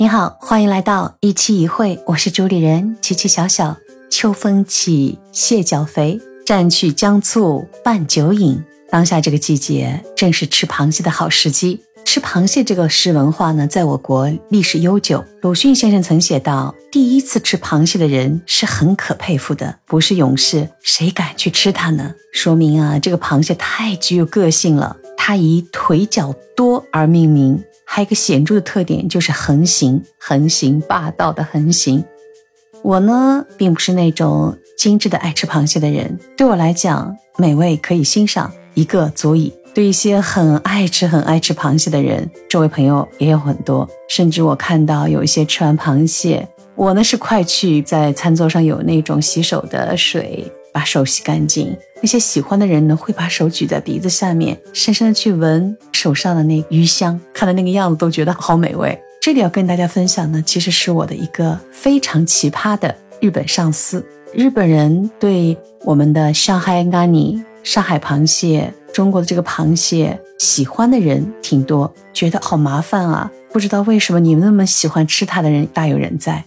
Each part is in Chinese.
你好，欢迎来到一期一会，我是主理人琪琪小小。秋风起，蟹脚肥，蘸取姜醋拌酒饮。当下这个季节正是吃螃蟹的好时机。吃螃蟹这个食文化呢，在我国历史悠久。鲁迅先生曾写道：“第一次吃螃蟹的人是很可佩服的，不是勇士，谁敢去吃它呢？”说明啊，这个螃蟹太具有个性了。它以腿脚多而命名。还有一个显著的特点就是横行，横行霸道的横行。我呢，并不是那种精致的爱吃螃蟹的人。对我来讲，美味可以欣赏一个足矣。对一些很爱吃、很爱吃螃蟹的人，这位朋友也有很多。甚至我看到有一些吃完螃蟹，我呢是快去在餐桌上有那种洗手的水。把手洗干净。那些喜欢的人呢，会把手举在鼻子下面，深深的去闻手上的那鱼香，看到那个样子都觉得好美味。这里要跟大家分享呢，其实是我的一个非常奇葩的日本上司。日本人对我们的上海咖喱、上海螃蟹、中国的这个螃蟹喜欢的人挺多，觉得好麻烦啊！不知道为什么你们那么喜欢吃它的人大有人在。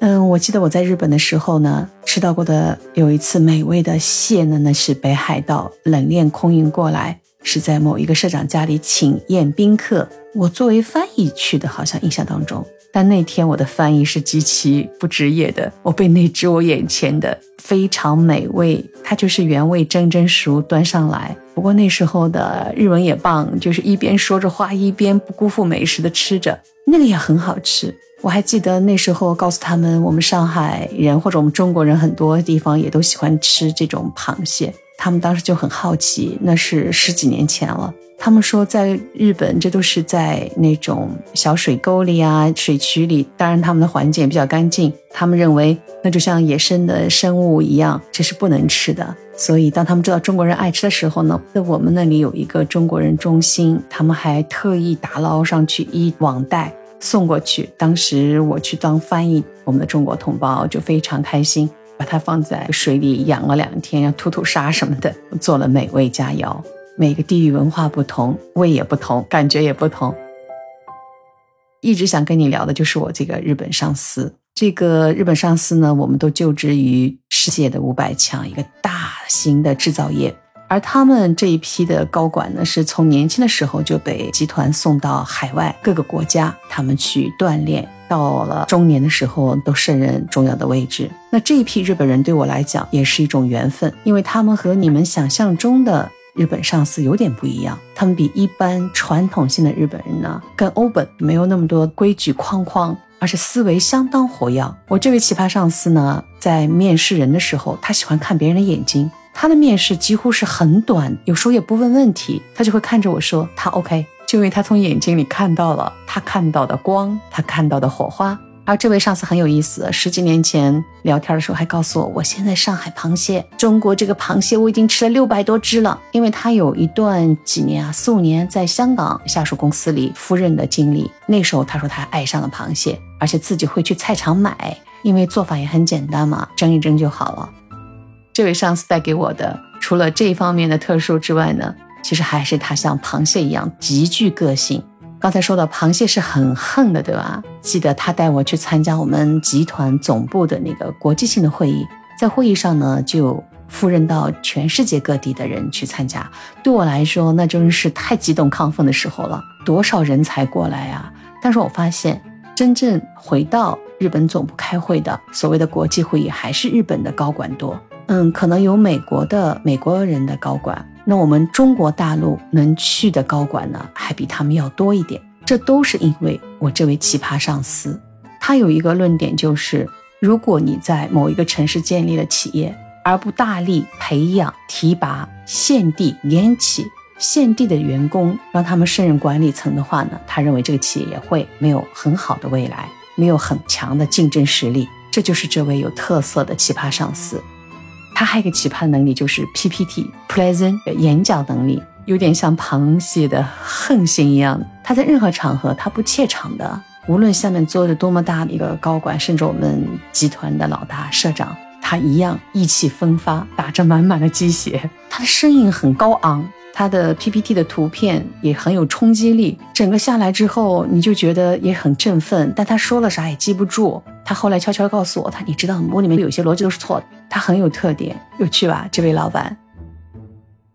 嗯，我记得我在日本的时候呢，吃到过的有一次美味的蟹呢，那是北海道冷链空运过来，是在某一个社长家里请宴宾客，我作为翻译去的，好像印象当中。但那天我的翻译是极其不职业的，我被那只我眼前的非常美味，它就是原味蒸蒸熟端上来。不过那时候的日文也棒，就是一边说着话，一边不辜负美食的吃着，那个也很好吃。我还记得那时候告诉他们，我们上海人或者我们中国人很多地方也都喜欢吃这种螃蟹。他们当时就很好奇，那是十几年前了。他们说在日本，这都是在那种小水沟里啊、水渠里，当然他们的环境也比较干净。他们认为那就像野生的生物一样，这是不能吃的。所以当他们知道中国人爱吃的时候呢，在我们那里有一个中国人中心，他们还特意打捞上去一网袋。送过去，当时我去当翻译，我们的中国同胞就非常开心，把它放在水里养了两天，要吐吐沙什么的，做了美味佳肴。每个地域文化不同，味也不同，感觉也不同。一直想跟你聊的就是我这个日本上司，这个日本上司呢，我们都就职于世界的五百强，一个大型的制造业。而他们这一批的高管呢，是从年轻的时候就被集团送到海外各个国家，他们去锻炼，到了中年的时候都胜任重要的位置。那这一批日本人对我来讲也是一种缘分，因为他们和你们想象中的日本上司有点不一样，他们比一般传统性的日本人呢更欧本，没有那么多规矩框框，而是思维相当活跃。我这位奇葩上司呢，在面试人的时候，他喜欢看别人的眼睛。他的面试几乎是很短，有时候也不问问题，他就会看着我说他 OK，就因为他从眼睛里看到了他看到的光，他看到的火花。而这位上司很有意思，十几年前聊天的时候还告诉我，我现在上海螃蟹，中国这个螃蟹我已经吃了六百多只了，因为他有一段几年啊四五年在香港下属公司里夫人的经历，那时候他说他爱上了螃蟹，而且自己会去菜场买，因为做法也很简单嘛，蒸一蒸就好了。这位上司带给我的，除了这一方面的特殊之外呢，其实还是他像螃蟹一样极具个性。刚才说到螃蟹是很横的，对吧？记得他带我去参加我们集团总部的那个国际性的会议，在会议上呢，就赴任到全世界各地的人去参加。对我来说，那真是太激动亢奋的时候了，多少人才过来啊！但是我发现，真正回到日本总部开会的所谓的国际会议，还是日本的高管多。嗯，可能有美国的美国人的高管，那我们中国大陆能去的高管呢，还比他们要多一点。这都是因为我这位奇葩上司，他有一个论点，就是如果你在某一个城市建立了企业，而不大力培养、提拔现地、年起现地的员工，让他们胜任管理层的话呢，他认为这个企业也会没有很好的未来，没有很强的竞争实力。这就是这位有特色的奇葩上司。他还有一个奇葩的能力，就是 PPT present 演讲能力，有点像螃蟹的横行一样。他在任何场合，他不怯场的。无论下面坐着多么大的一个高管，甚至我们集团的老大社长，他一样意气风发，打着满满的鸡血。他的声音很高昂。他的 PPT 的图片也很有冲击力，整个下来之后你就觉得也很振奋。但他说了啥也记不住。他后来悄悄告诉我，他你知道我里面有些逻辑都是错的。他很有特点，有趣吧？这位老板，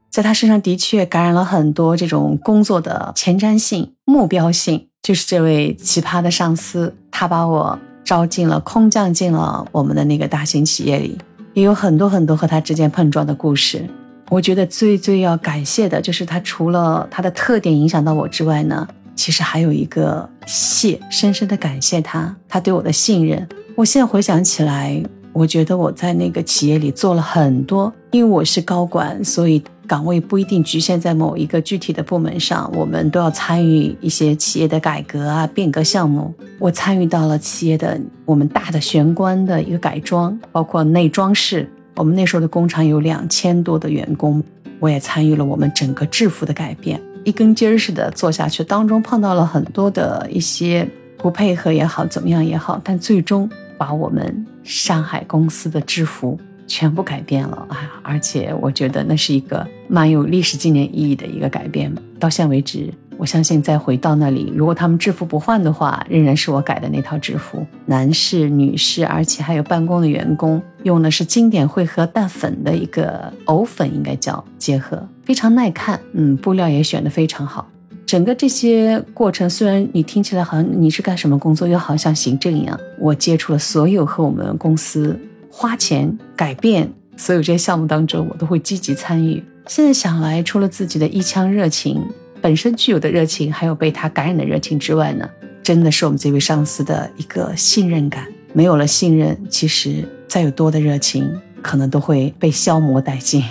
在他身上的确感染了很多这种工作的前瞻性、目标性。就是这位奇葩的上司，他把我招进了、空降进了我们的那个大型企业里，也有很多很多和他之间碰撞的故事。我觉得最最要感谢的就是他，除了他的特点影响到我之外呢，其实还有一个谢，深深的感谢他，他对我的信任。我现在回想起来，我觉得我在那个企业里做了很多，因为我是高管，所以岗位不一定局限在某一个具体的部门上，我们都要参与一些企业的改革啊、变革项目。我参与到了企业的我们大的玄关的一个改装，包括内装饰。我们那时候的工厂有两千多的员工，我也参与了我们整个制服的改变，一根筋儿似的做下去，当中碰到了很多的一些不配合也好，怎么样也好，但最终把我们上海公司的制服全部改变了啊！而且我觉得那是一个蛮有历史纪念意义的一个改变，到现在为止。我相信再回到那里，如果他们制服不换的话，仍然是我改的那套制服，男士、女士，而且还有办公的员工，用的是经典会和淡粉的一个藕粉，应该叫结合，非常耐看。嗯，布料也选的非常好。整个这些过程，虽然你听起来好像你是干什么工作，又好像行政一样，我接触了所有和我们公司花钱改变所有这些项目当中，我都会积极参与。现在想来，除了自己的一腔热情。本身具有的热情，还有被他感染的热情之外呢，真的是我们这位上司的一个信任感。没有了信任，其实再有多的热情，可能都会被消磨殆尽。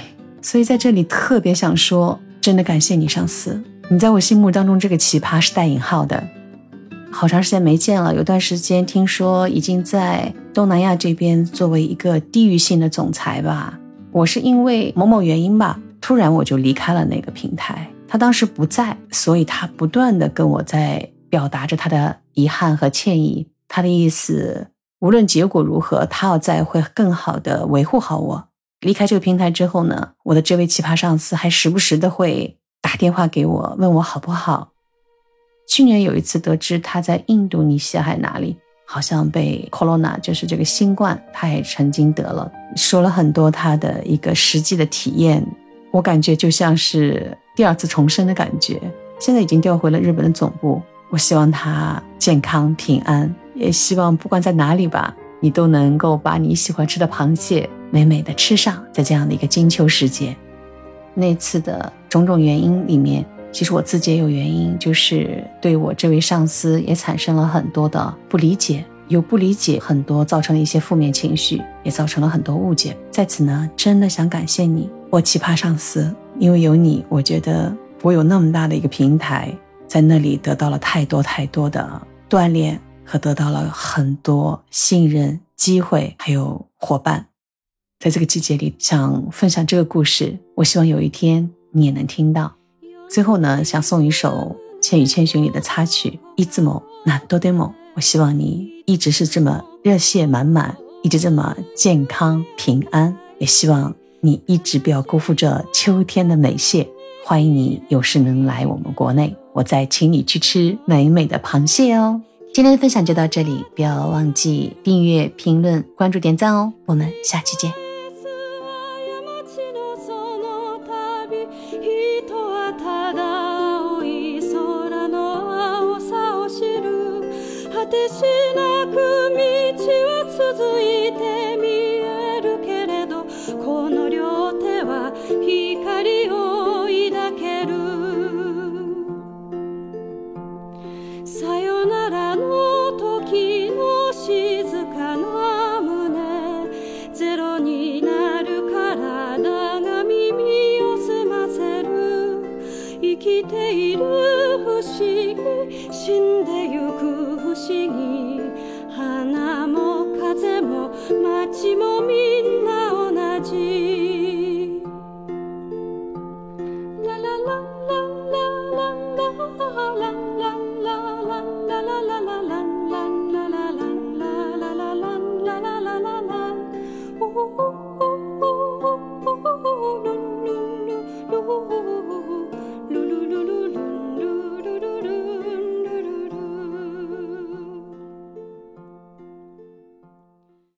所以在这里特别想说，真的感谢你上司，你在我心目当中这个奇葩是带引号的。好长时间没见了，有段时间听说已经在东南亚这边作为一个地域性的总裁吧。我是因为某某原因吧，突然我就离开了那个平台。他当时不在，所以他不断的跟我在表达着他的遗憾和歉意。他的意思，无论结果如何，他要在会更好的维护好我。离开这个平台之后呢，我的这位奇葩上司还时不时的会打电话给我，问我好不好。去年有一次得知他在印度尼西亚还哪里，好像被 corona 就是这个新冠，他也曾经得了，说了很多他的一个实际的体验。我感觉就像是第二次重生的感觉。现在已经调回了日本的总部，我希望他健康平安，也希望不管在哪里吧，你都能够把你喜欢吃的螃蟹美美的吃上。在这样的一个金秋时节，那次的种种原因里面，其实我自己也有原因，就是对我这位上司也产生了很多的不理解，有不理解很多，造成了一些负面情绪，也造成了很多误解。在此呢，真的想感谢你。我奇葩上司，因为有你，我觉得我有那么大的一个平台，在那里得到了太多太多的锻炼和得到了很多信任、机会，还有伙伴。在这个季节里，想分享这个故事，我希望有一天你也能听到。最后呢，想送一首《千与千寻》里的插曲，一字某，那多得某。我希望你一直是这么热血满满，一直这么健康平安，也希望。你一直不要辜负这秋天的美蟹，欢迎你有事能来我们国内，我再请你去吃美美的螃蟹哦。今天的分享就到这里，不要忘记订阅、评论、关注、点赞哦。我们下期见。光を抱ける。さよならの時の静かな胸。ゼロになる体が耳を澄ませる。生きている不思議死んでゆく不思議。花も風も街もみんな同じ。